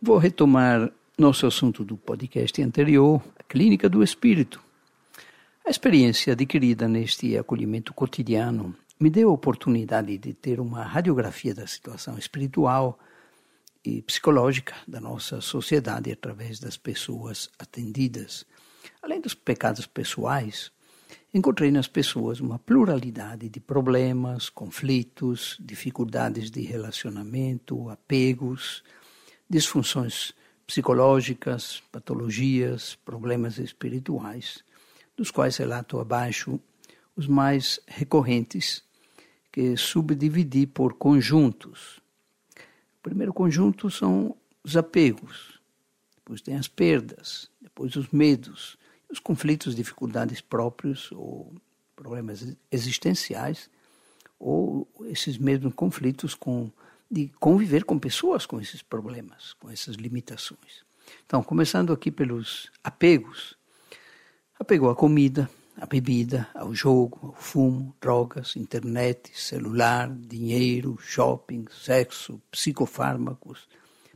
vou retomar nosso assunto do podcast anterior, a clínica do espírito. A experiência adquirida neste acolhimento cotidiano me deu a oportunidade de ter uma radiografia da situação espiritual e psicológica da nossa sociedade através das pessoas atendidas. Além dos pecados pessoais, encontrei nas pessoas uma pluralidade de problemas, conflitos, dificuldades de relacionamento, apegos, disfunções psicológicas, patologias, problemas espirituais, dos quais relato abaixo os mais recorrentes, que subdividi por conjuntos. O primeiro conjunto são os apegos, depois tem as perdas, depois os medos, os conflitos, dificuldades próprios ou problemas existenciais, ou esses mesmos conflitos com de conviver com pessoas com esses problemas, com essas limitações. Então, começando aqui pelos apegos. Apego à comida, à bebida, ao jogo, ao fumo, drogas, internet, celular, dinheiro, shopping, sexo, psicofármacos,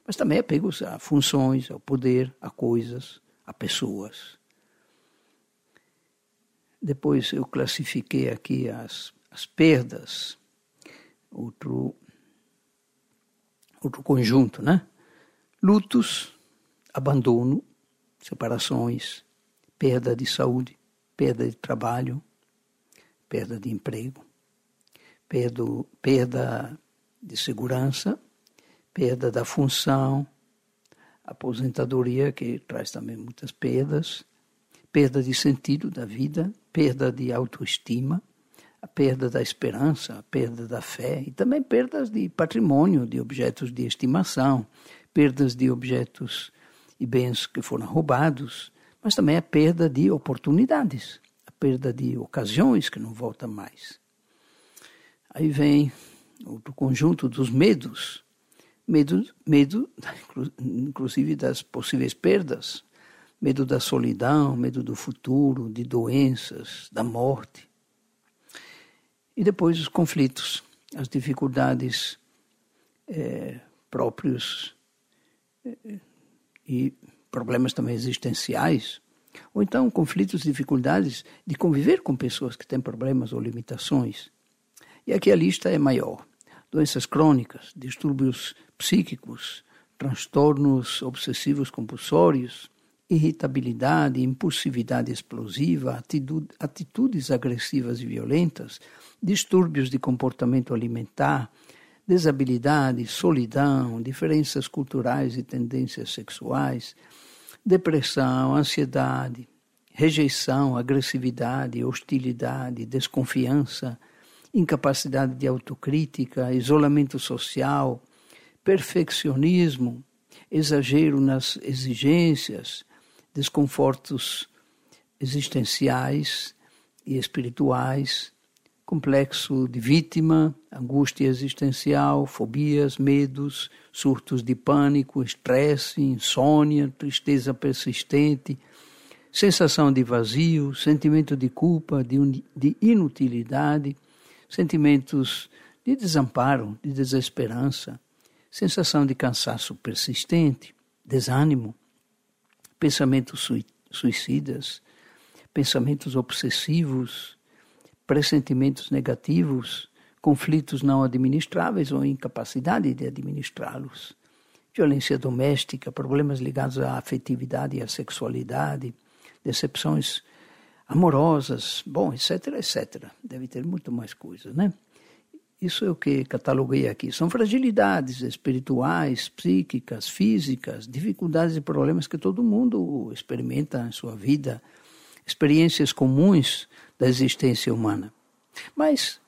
mas também apegos a funções, ao poder, a coisas, a pessoas. Depois eu classifiquei aqui as, as perdas, outro outro conjunto, né? Lutos, abandono, separações, perda de saúde, perda de trabalho, perda de emprego, perda, perda de segurança, perda da função, aposentadoria, que traz também muitas perdas, perda de sentido da vida, perda de autoestima, a perda da esperança, a perda da fé e também perdas de patrimônio, de objetos de estimação, perdas de objetos e bens que foram roubados, mas também a perda de oportunidades, a perda de ocasiões que não voltam mais. Aí vem outro conjunto dos medos, medo, medo inclusive das possíveis perdas, medo da solidão, medo do futuro, de doenças, da morte e depois os conflitos, as dificuldades é, próprios é, e problemas também existenciais, ou então conflitos, dificuldades de conviver com pessoas que têm problemas ou limitações. E aqui a lista é maior. Doenças crônicas, distúrbios psíquicos, transtornos obsessivos compulsórios, irritabilidade, impulsividade explosiva, atitudes agressivas e violentas, distúrbios de comportamento alimentar, desabilidade, solidão, diferenças culturais e tendências sexuais, depressão, ansiedade, rejeição, agressividade, hostilidade, desconfiança, incapacidade de autocrítica, isolamento social, perfeccionismo, exagero nas exigências, desconfortos existenciais e espirituais, complexo de vítima, angústia existencial, fobias, medos, surtos de pânico, estresse, insônia, tristeza persistente, sensação de vazio, sentimento de culpa, de, de inutilidade, sentimentos de desamparo, de desesperança, sensação de cansaço persistente, desânimo, pensamentos suicidas, pensamentos obsessivos, pressentimentos negativos, conflitos não administráveis ou incapacidade de administrá-los, violência doméstica, problemas ligados à afetividade e à sexualidade, decepções amorosas, bom, etc, etc. Deve ter muito mais coisas, né? Isso é o que cataloguei aqui. São fragilidades espirituais, psíquicas, físicas, dificuldades e problemas que todo mundo experimenta em sua vida, experiências comuns da existência humana. Mas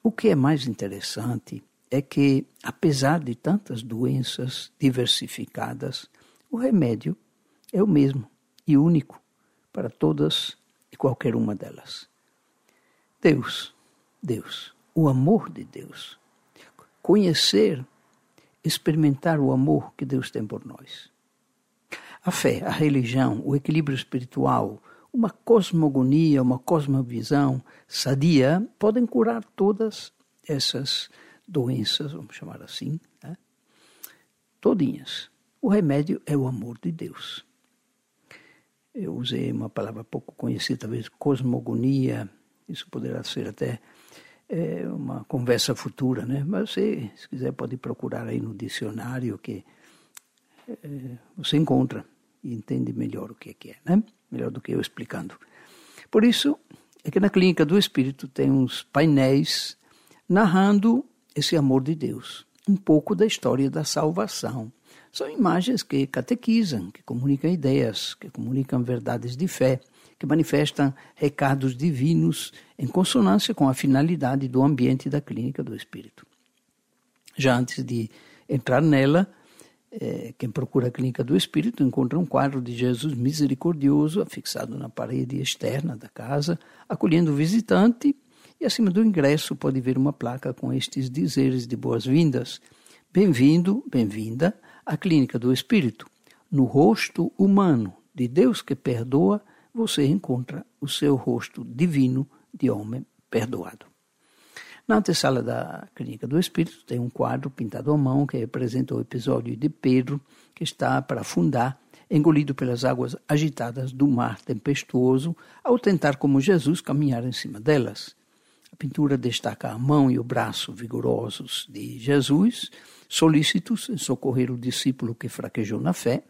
o que é mais interessante é que, apesar de tantas doenças diversificadas, o remédio é o mesmo e único para todas e qualquer uma delas. Deus, Deus o amor de Deus. Conhecer, experimentar o amor que Deus tem por nós. A fé, a religião, o equilíbrio espiritual, uma cosmogonia, uma cosmovisão sadia podem curar todas essas doenças, vamos chamar assim, né? todinhas. O remédio é o amor de Deus. Eu usei uma palavra pouco conhecida, talvez cosmogonia, isso poderá ser até é, uma conversa futura, né? Mas você, se quiser, pode procurar aí no dicionário que é, você encontra e entende melhor o que é que é, né? Melhor do que eu explicando. Por isso é que na clínica do Espírito tem uns painéis narrando esse amor de Deus, um pouco da história da salvação. São imagens que catequizam, que comunicam ideias, que comunicam verdades de fé, que manifestam recados divinos em consonância com a finalidade do ambiente da clínica do Espírito. Já antes de entrar nela, é, quem procura a clínica do Espírito encontra um quadro de Jesus misericordioso afixado na parede externa da casa, acolhendo o visitante, e acima do ingresso pode ver uma placa com estes dizeres de boas-vindas. Bem-vindo, bem-vinda à clínica do Espírito. No rosto humano de Deus que perdoa, você encontra o seu rosto divino de homem perdoado. Na antessala da Clínica do Espírito tem um quadro pintado à mão que representa o episódio de Pedro, que está para afundar, engolido pelas águas agitadas do mar tempestuoso, ao tentar, como Jesus, caminhar em cima delas. A pintura destaca a mão e o braço vigorosos de Jesus, solícitos em socorrer o discípulo que fraquejou na fé,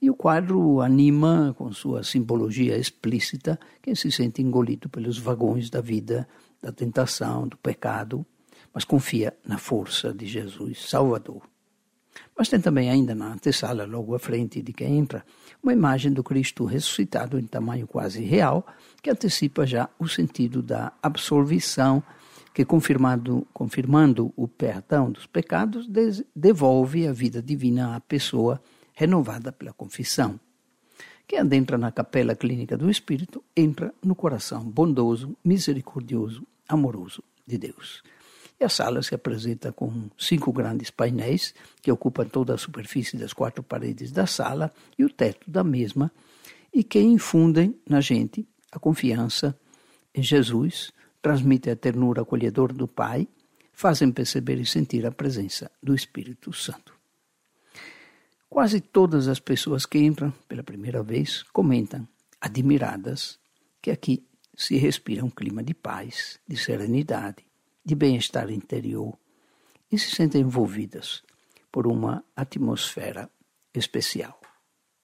e o quadro anima, com sua simbologia explícita, quem se sente engolido pelos vagões da vida, da tentação, do pecado, mas confia na força de Jesus Salvador. Mas tem também ainda na antessala, logo à frente de quem entra, uma imagem do Cristo ressuscitado em tamanho quase real, que antecipa já o sentido da absolvição, que confirmando, confirmando o perdão dos pecados, devolve a vida divina à pessoa renovada pela confissão. Quem adentra na capela clínica do Espírito entra no coração bondoso, misericordioso, amoroso de Deus. E a sala se apresenta com cinco grandes painéis que ocupam toda a superfície das quatro paredes da sala e o teto da mesma e que infundem na gente a confiança em Jesus, transmitem a ternura acolhedora do Pai, fazem perceber e sentir a presença do Espírito Santo. Quase todas as pessoas que entram pela primeira vez comentam, admiradas, que aqui se respira um clima de paz, de serenidade, de bem-estar interior e se sentem envolvidas por uma atmosfera especial.